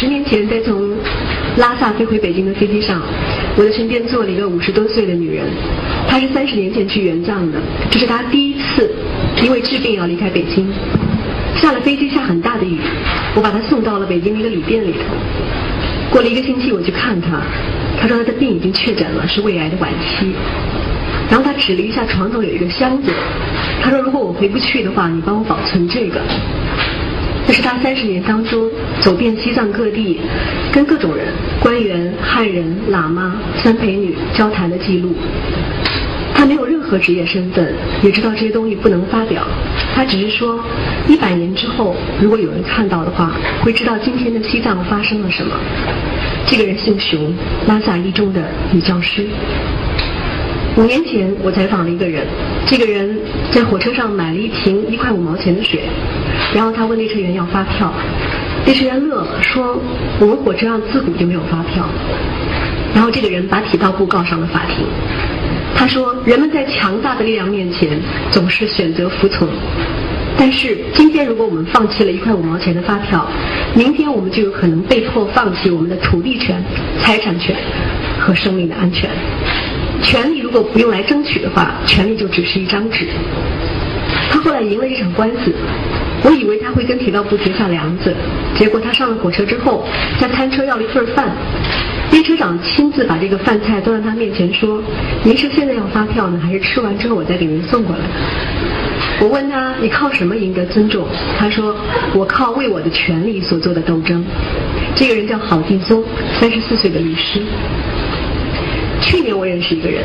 十年前在从拉萨飞回北京的飞机上，我的身边坐了一个五十多岁的女人，她是三十年前去援藏的，这是她第一次因为治病要离开北京。下了飞机下很大的雨，我把她送到了北京一个旅店里头。过了一个星期我去看她，她说她的病已经确诊了，是胃癌的晚期。然后她指了一下床头有一个箱子，她说如果我回不去的话，你帮我保存这个。这是他三十年当中走遍西藏各地，跟各种人、官员、汉人、喇嘛、三陪女交谈的记录。他没有任何职业身份，也知道这些东西不能发表。他只是说，一百年之后，如果有人看到的话，会知道今天的西藏发生了什么。这个人姓熊，拉萨一中的女教师。五年前，我采访了一个人，这个人在火车上买了一瓶一块五毛钱的水，然后他问列车员要发票，列车员乐了，说我们火车上自古就没有发票。然后这个人把体道部告上了法庭，他说人们在强大的力量面前总是选择服从，但是今天如果我们放弃了一块五毛钱的发票，明天我们就有可能被迫放弃我们的土地权、财产权和生命的安全。权利如果不用来争取的话，权利就只是一张纸。他后来赢了这场官司，我以为他会跟铁道部结下梁子，结果他上了火车之后，在餐车要了一份饭，列车长亲自把这个饭菜端到他面前说：“您是现在要发票呢，还是吃完之后我再给您送过来？”我问他：“你靠什么赢得尊重？”他说：“我靠为我的权利所做的斗争。”这个人叫郝劲松，三十四岁的律师。去年我认识一个人，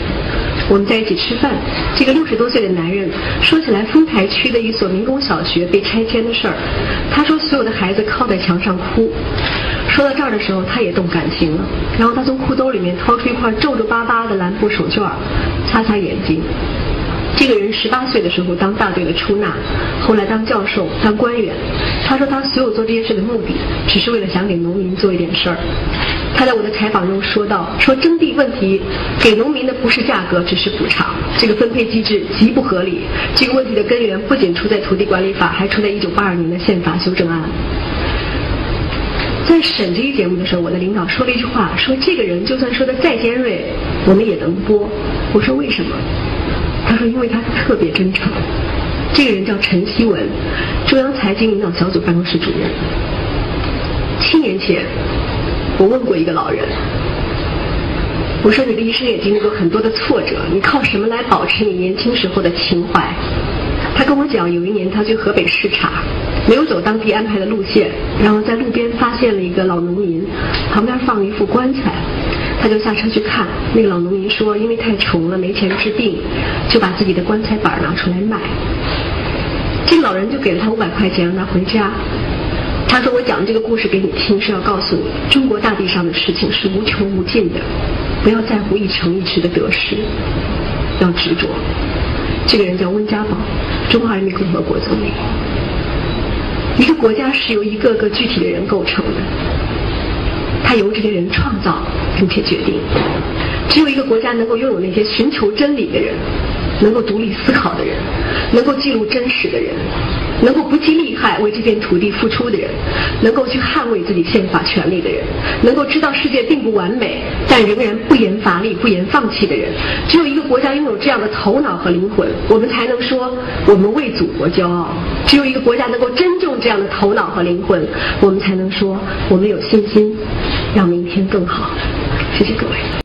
我们在一起吃饭。这个六十多岁的男人说起来丰台区的一所民工小学被拆迁的事儿，他说所有的孩子靠在墙上哭。说到这儿的时候，他也动感情了。然后他从裤兜里面掏出一块皱皱巴巴的蓝布手绢，擦擦眼睛。这个人十八岁的时候当大队的出纳，后来当教授、当官员。他说他所有做这些事的目的，只是为了想给农民做一点事儿。他在我的采访中说到：“说征地问题给农民的不是价格，只是补偿。这个分配机制极不合理。这个问题的根源不仅出在土地管理法，还出在一九八二年的宪法修正案。”在审这一节目的时候，我的领导说了一句话：“说这个人就算说的再尖锐，我们也能播。”我说为什么？他说因为他特别真诚。这个人叫陈希文，中央财经领导小组办公室主任。七年前。我问过一个老人，我说你的一生也经历过很多的挫折，你靠什么来保持你年轻时候的情怀？他跟我讲，有一年他去河北视察，没有走当地安排的路线，然后在路边发现了一个老农民，旁边放了一副棺材，他就下车去看。那个老农民说，因为太穷了，没钱治病，就把自己的棺材板拿出来卖。这个老人就给了他五百块钱，让他回家。他说：“我讲这个故事给你听，是要告诉你，中国大地上的事情是无穷无尽的，不要在乎一城一池的得失，要执着。”这个人叫温家宝，中华人民共和国总理。一个国家是由一个个具体的人构成的，他由这些人创造并且决定。只有一个国家能够拥有那些寻求真理的人，能够独立思考的人，能够记录真实的人。能够不计利害为这片土地付出的人，能够去捍卫自己宪法权利的人，能够知道世界并不完美，但仍然不言乏力、不言放弃的人，只有一个国家拥有这样的头脑和灵魂，我们才能说我们为祖国骄傲。只有一个国家能够珍重这样的头脑和灵魂，我们才能说我们有信心让明天更好。谢谢各位。